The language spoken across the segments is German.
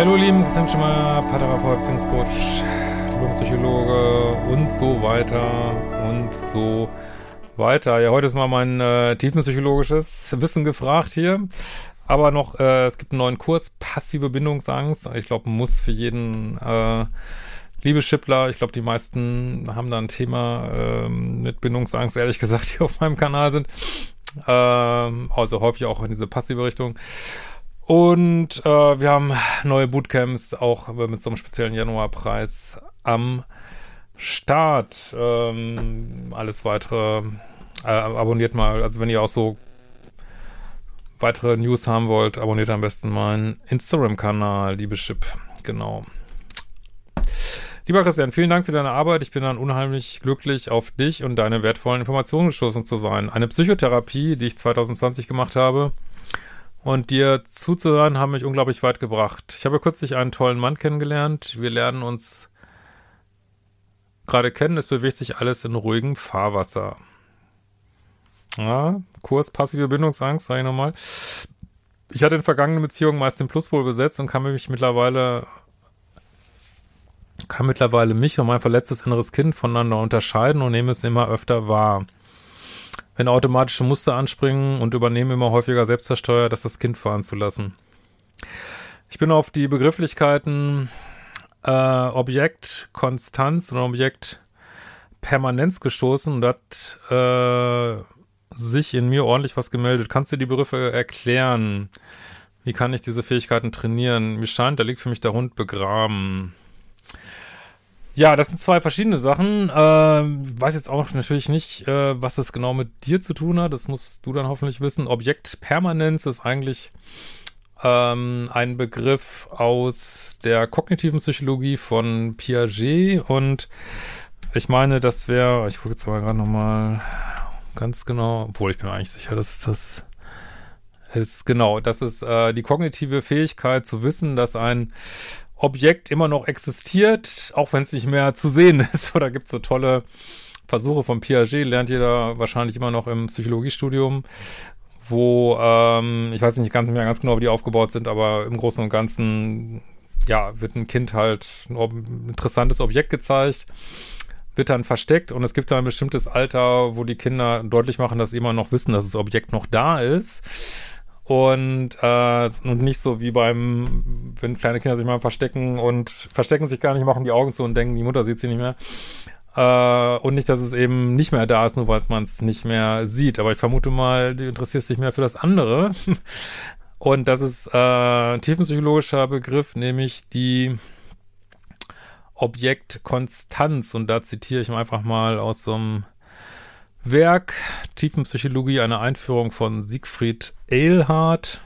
Lieben, Christian Schimmer, Paartherapeut, Beziehungscoach, Psychologe und so weiter und so weiter. Ja, heute ist mal mein äh, tiefenpsychologisches Wissen gefragt hier. Aber noch, äh, es gibt einen neuen Kurs, passive Bindungsangst. Ich glaube, muss für jeden äh, liebe Schippler, ich glaube, die meisten haben da ein Thema äh, mit Bindungsangst, ehrlich gesagt, die auf meinem Kanal sind. Ähm, also häufig auch in diese passive Richtung. Und äh, wir haben neue Bootcamps, auch mit so einem speziellen Januarpreis am Start. Ähm, alles weitere äh, abonniert mal, also wenn ihr auch so weitere News haben wollt, abonniert am besten meinen Instagram-Kanal, liebe Chip. Genau. Lieber Christian, vielen Dank für deine Arbeit. Ich bin dann unheimlich glücklich, auf dich und deine wertvollen Informationen gestoßen zu sein. Eine Psychotherapie, die ich 2020 gemacht habe und dir zuzuhören, haben mich unglaublich weit gebracht. Ich habe kürzlich einen tollen Mann kennengelernt. Wir lernen uns gerade kennen. Es bewegt sich alles in ruhigem Fahrwasser. Ja, Kurs passive Bindungsangst, sage ich nochmal. Ich hatte in vergangenen Beziehungen meist den Pluspol besetzt und kann mich mittlerweile kann mittlerweile mich und mein verletztes inneres Kind voneinander unterscheiden und nehme es immer öfter wahr. Wenn automatische Muster anspringen und übernehme immer häufiger selbstversteuert, das das Kind fahren zu lassen. Ich bin auf die Begrifflichkeiten äh, Objekt Konstanz und Objekt Permanenz gestoßen und hat äh, sich in mir ordentlich was gemeldet. Kannst du die Begriffe erklären? Wie kann ich diese Fähigkeiten trainieren? Mir scheint, da liegt für mich der Hund begraben. Ja, das sind zwei verschiedene Sachen. Äh, weiß jetzt auch natürlich nicht, äh, was das genau mit dir zu tun hat. Das musst du dann hoffentlich wissen. Objektpermanenz ist eigentlich ähm, ein Begriff aus der kognitiven Psychologie von Piaget und ich meine, das wäre, ich gucke jetzt aber gerade nochmal ganz genau, obwohl ich bin eigentlich sicher, dass das ist genau, das ist äh, die kognitive Fähigkeit zu wissen, dass ein Objekt immer noch existiert, auch wenn es nicht mehr zu sehen ist. Oder gibt es so tolle Versuche von Piaget, lernt jeder wahrscheinlich immer noch im Psychologiestudium, wo, ähm, ich weiß nicht ganz mehr ganz genau, wie die aufgebaut sind, aber im Großen und Ganzen, ja, wird ein Kind halt ein interessantes Objekt gezeigt wird dann versteckt und es gibt da ein bestimmtes Alter, wo die Kinder deutlich machen, dass sie immer noch wissen, dass das Objekt noch da ist. Und, äh, und nicht so wie beim, wenn kleine Kinder sich mal verstecken und verstecken sich gar nicht, machen die Augen zu und denken, die Mutter sieht sie nicht mehr. Äh, und nicht, dass es eben nicht mehr da ist, nur weil man es nicht mehr sieht. Aber ich vermute mal, du interessierst dich mehr für das andere. und das ist äh, ein tiefenpsychologischer Begriff, nämlich die Objektkonstanz. Und da zitiere ich einfach mal aus so einem Werk Tiefenpsychologie, eine Einführung von Siegfried Eilhardt.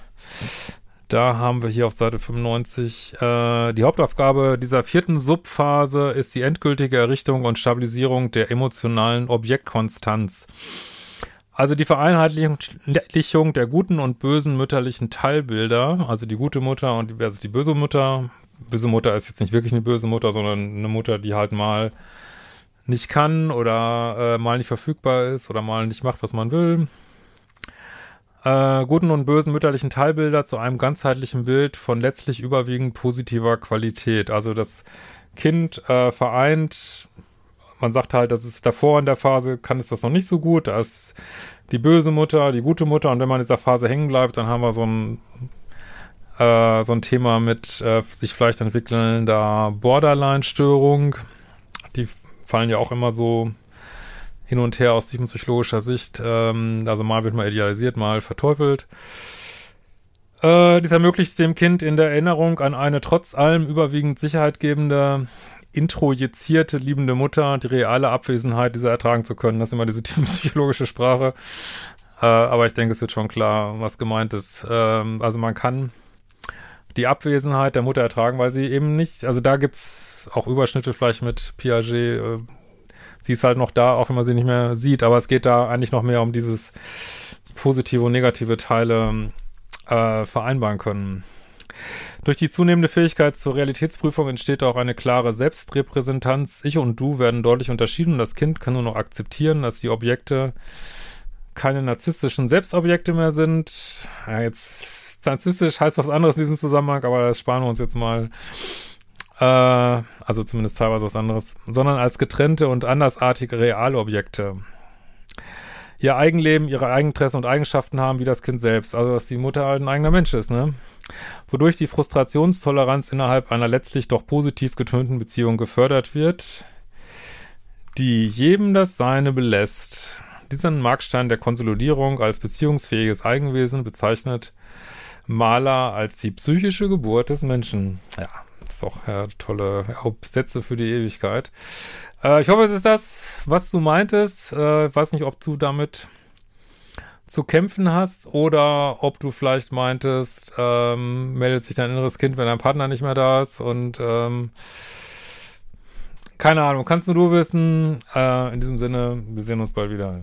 Da haben wir hier auf Seite 95 äh, die Hauptaufgabe dieser vierten Subphase ist die endgültige Errichtung und Stabilisierung der emotionalen Objektkonstanz. Also die Vereinheitlichung der guten und bösen mütterlichen Teilbilder, also die gute Mutter und versus die böse Mutter. Böse Mutter ist jetzt nicht wirklich eine böse Mutter, sondern eine Mutter, die halt mal nicht kann oder äh, mal nicht verfügbar ist oder mal nicht macht, was man will. Äh, guten und bösen mütterlichen Teilbilder zu einem ganzheitlichen Bild von letztlich überwiegend positiver Qualität. Also das Kind äh, vereint, man sagt halt, das ist davor in der Phase, kann es das noch nicht so gut. Da ist die böse Mutter, die gute Mutter und wenn man in dieser Phase hängen bleibt, dann haben wir so ein äh, so ein Thema mit äh, sich vielleicht entwickelnder Borderline-Störung. Fallen ja auch immer so hin und her aus tiefenpsychologischer Sicht. Ähm, also mal wird man idealisiert, mal verteufelt. Äh, dies ermöglicht dem Kind in der Erinnerung an eine trotz allem überwiegend sicherheitgebende, introjizierte, liebende Mutter die reale Abwesenheit dieser ertragen zu können. Das ist immer diese tiefenpsychologische Sprache. Äh, aber ich denke, es wird schon klar, was gemeint ist. Ähm, also man kann die Abwesenheit der Mutter ertragen, weil sie eben nicht, also da gibt's auch Überschnitte vielleicht mit Piaget, äh, sie ist halt noch da, auch wenn man sie nicht mehr sieht, aber es geht da eigentlich noch mehr um dieses positive und negative Teile äh, vereinbaren können. Durch die zunehmende Fähigkeit zur Realitätsprüfung entsteht auch eine klare Selbstrepräsentanz. Ich und du werden deutlich unterschieden. Das Kind kann nur noch akzeptieren, dass die Objekte keine narzisstischen Selbstobjekte mehr sind. Ja, jetzt narzisstisch heißt was anderes in diesem Zusammenhang, aber das sparen wir uns jetzt mal. Äh, also zumindest teilweise was anderes. Sondern als getrennte und andersartige Realobjekte. Ihr Eigenleben, ihre Eigeninteressen und Eigenschaften haben wie das Kind selbst. Also dass die Mutter halt ein eigener Mensch ist, ne? Wodurch die Frustrationstoleranz innerhalb einer letztlich doch positiv getönten Beziehung gefördert wird, die jedem das Seine belässt. Diesen Markstein der Konsolidierung als beziehungsfähiges Eigenwesen bezeichnet Maler als die psychische Geburt des Menschen. Ja, ist doch ja, tolle Sätze für die Ewigkeit. Äh, ich hoffe, es ist das, was du meintest. Äh, ich weiß nicht, ob du damit zu kämpfen hast oder ob du vielleicht meintest, ähm, meldet sich dein inneres Kind, wenn dein Partner nicht mehr da ist und ähm, keine Ahnung, kannst nur du wissen. Äh, in diesem Sinne, wir sehen uns bald wieder.